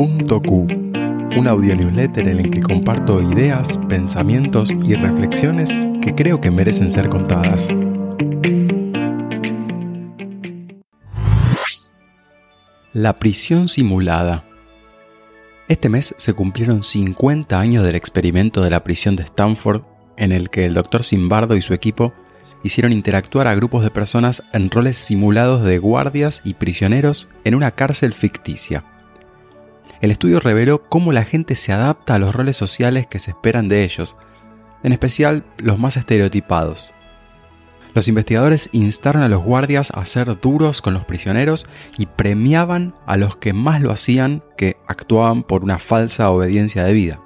Q, un audio newsletter en el que comparto ideas, pensamientos y reflexiones que creo que merecen ser contadas. La prisión simulada. Este mes se cumplieron 50 años del experimento de la prisión de Stanford en el que el doctor Simbardo y su equipo hicieron interactuar a grupos de personas en roles simulados de guardias y prisioneros en una cárcel ficticia. El estudio reveló cómo la gente se adapta a los roles sociales que se esperan de ellos, en especial los más estereotipados. Los investigadores instaron a los guardias a ser duros con los prisioneros y premiaban a los que más lo hacían que actuaban por una falsa obediencia de vida.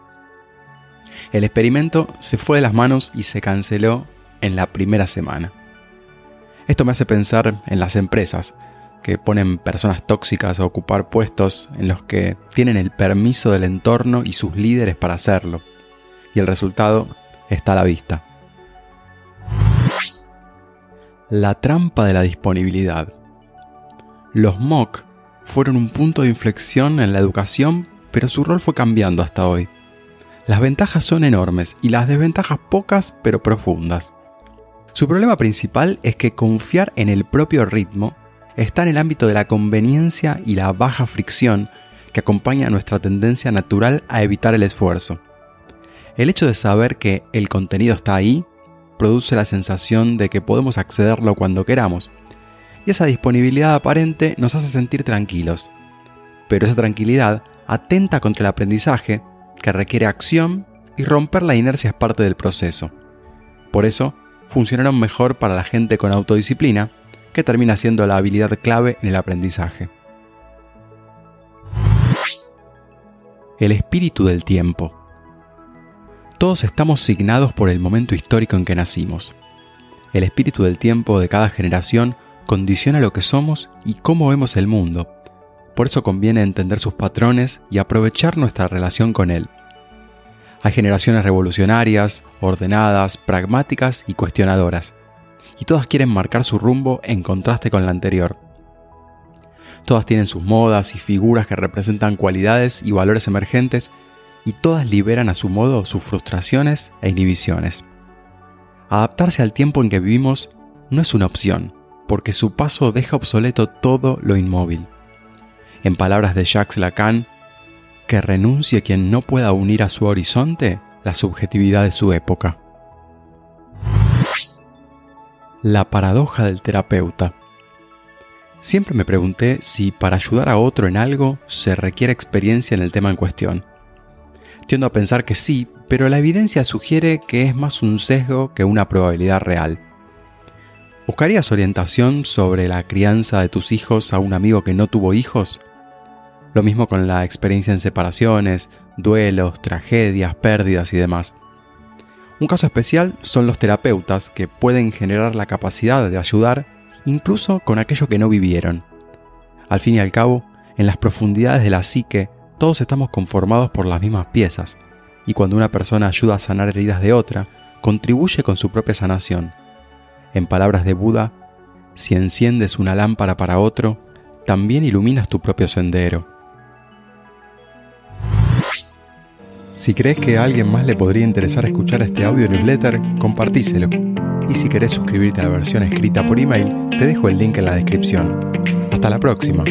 El experimento se fue de las manos y se canceló en la primera semana. Esto me hace pensar en las empresas, que ponen personas tóxicas a ocupar puestos en los que tienen el permiso del entorno y sus líderes para hacerlo. Y el resultado está a la vista. La trampa de la disponibilidad. Los MOOC fueron un punto de inflexión en la educación, pero su rol fue cambiando hasta hoy. Las ventajas son enormes y las desventajas pocas pero profundas. Su problema principal es que confiar en el propio ritmo está en el ámbito de la conveniencia y la baja fricción que acompaña nuestra tendencia natural a evitar el esfuerzo. El hecho de saber que el contenido está ahí produce la sensación de que podemos accederlo cuando queramos, y esa disponibilidad aparente nos hace sentir tranquilos. Pero esa tranquilidad atenta contra el aprendizaje, que requiere acción y romper la inercia es parte del proceso. Por eso, funcionaron mejor para la gente con autodisciplina, que termina siendo la habilidad clave en el aprendizaje. El espíritu del tiempo. Todos estamos signados por el momento histórico en que nacimos. El espíritu del tiempo de cada generación condiciona lo que somos y cómo vemos el mundo. Por eso conviene entender sus patrones y aprovechar nuestra relación con él. Hay generaciones revolucionarias, ordenadas, pragmáticas y cuestionadoras, y todas quieren marcar su rumbo en contraste con la anterior. Todas tienen sus modas y figuras que representan cualidades y valores emergentes, y todas liberan a su modo sus frustraciones e inhibiciones. Adaptarse al tiempo en que vivimos no es una opción, porque su paso deja obsoleto todo lo inmóvil. En palabras de Jacques Lacan, que renuncie quien no pueda unir a su horizonte la subjetividad de su época. La paradoja del terapeuta. Siempre me pregunté si para ayudar a otro en algo se requiere experiencia en el tema en cuestión. Tiendo a pensar que sí, pero la evidencia sugiere que es más un sesgo que una probabilidad real. ¿Buscarías orientación sobre la crianza de tus hijos a un amigo que no tuvo hijos? Lo mismo con la experiencia en separaciones, duelos, tragedias, pérdidas y demás. Un caso especial son los terapeutas que pueden generar la capacidad de ayudar incluso con aquello que no vivieron. Al fin y al cabo, en las profundidades de la psique, todos estamos conformados por las mismas piezas, y cuando una persona ayuda a sanar heridas de otra, contribuye con su propia sanación. En palabras de Buda, si enciendes una lámpara para otro, también iluminas tu propio sendero. Si crees que a alguien más le podría interesar escuchar este audio newsletter, compartíselo. Y si querés suscribirte a la versión escrita por email, te dejo el link en la descripción. Hasta la próxima.